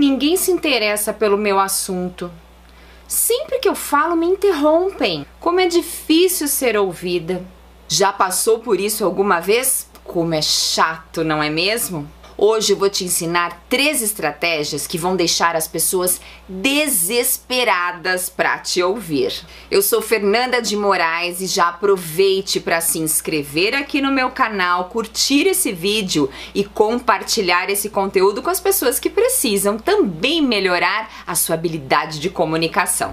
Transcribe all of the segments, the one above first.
Ninguém se interessa pelo meu assunto. Sempre que eu falo, me interrompem. Como é difícil ser ouvida. Já passou por isso alguma vez? Como é chato, não é mesmo? Hoje eu vou te ensinar três estratégias que vão deixar as pessoas desesperadas para te ouvir. Eu sou Fernanda de Moraes e já aproveite para se inscrever aqui no meu canal, curtir esse vídeo e compartilhar esse conteúdo com as pessoas que precisam também melhorar a sua habilidade de comunicação.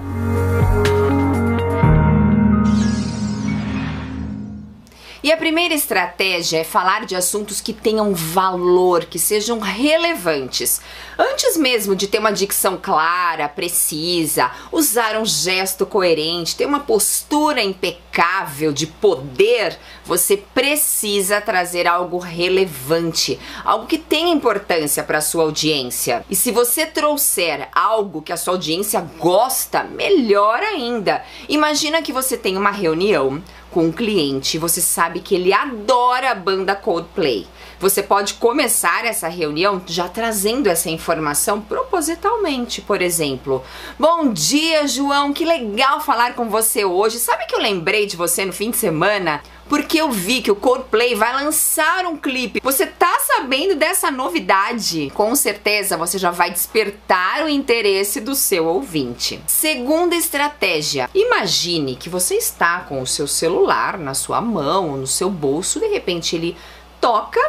E a primeira estratégia é falar de assuntos que tenham valor, que sejam relevantes. Antes mesmo de ter uma dicção clara, precisa, usar um gesto coerente, ter uma postura impecável de poder, você precisa trazer algo relevante, algo que tenha importância para a sua audiência. E se você trouxer algo que a sua audiência gosta, melhor ainda. Imagina que você tem uma reunião com um cliente, você sabe que ele adora a banda Coldplay. Você pode começar essa reunião já trazendo essa informação propositalmente, por exemplo. Bom dia, João, que legal falar com você hoje. Sabe que eu lembrei de você no fim de semana? Porque eu vi que o Coldplay vai lançar um clipe. Você tá sabendo dessa novidade? Com certeza você já vai despertar o interesse do seu ouvinte. Segunda estratégia: imagine que você está com o seu celular na sua mão ou no seu bolso, de repente ele toca,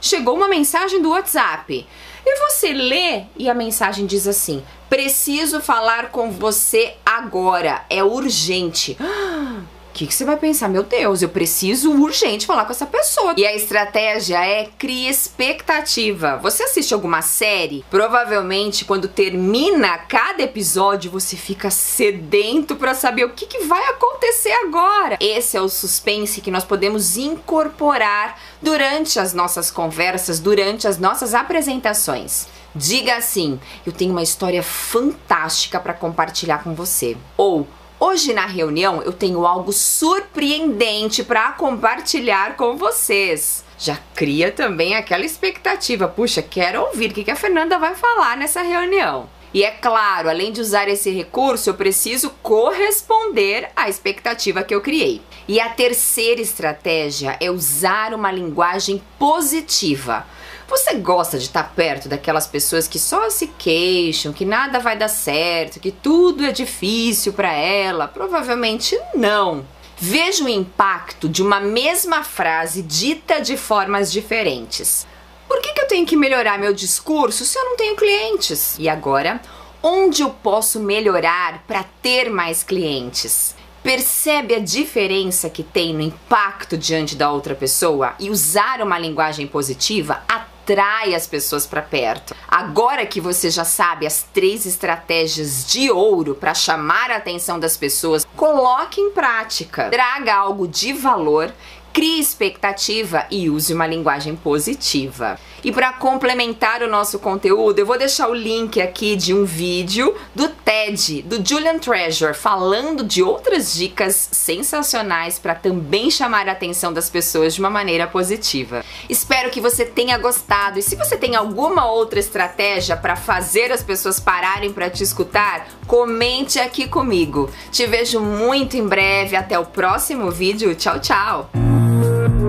chegou uma mensagem do WhatsApp. E você lê e a mensagem diz assim: Preciso falar com você agora, é urgente. Ah, que, que, você vai pensar? Meu Deus, eu preciso urgente falar com essa pessoa. E a estratégia é criar expectativa. Você assiste alguma série? Provavelmente, quando termina cada episódio, você fica sedento para saber o que, que vai acontecer agora. Esse é o suspense que nós podemos incorporar durante as nossas conversas, durante as nossas apresentações. Diga assim: eu tenho uma história fantástica para compartilhar com você. Ou Hoje na reunião eu tenho algo surpreendente para compartilhar com vocês. Já cria também aquela expectativa, puxa, quero ouvir o que a Fernanda vai falar nessa reunião. E é claro, além de usar esse recurso, eu preciso corresponder à expectativa que eu criei. E a terceira estratégia é usar uma linguagem positiva. Você gosta de estar perto daquelas pessoas que só se queixam, que nada vai dar certo, que tudo é difícil para ela? Provavelmente não. Veja o impacto de uma mesma frase dita de formas diferentes. Por que, que eu tenho que melhorar meu discurso se eu não tenho clientes? E agora, onde eu posso melhorar para ter mais clientes? Percebe a diferença que tem no impacto diante da outra pessoa e usar uma linguagem positiva atrai as pessoas para perto. Agora que você já sabe as três estratégias de ouro para chamar a atenção das pessoas, coloque em prática. Traga algo de valor crie expectativa e use uma linguagem positiva. E para complementar o nosso conteúdo, eu vou deixar o link aqui de um vídeo do TED, do Julian Treasure, falando de outras dicas sensacionais para também chamar a atenção das pessoas de uma maneira positiva. Espero que você tenha gostado e se você tem alguma outra estratégia para fazer as pessoas pararem para te escutar, comente aqui comigo. Te vejo muito em breve, até o próximo vídeo. Tchau, tchau.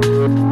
Thank you.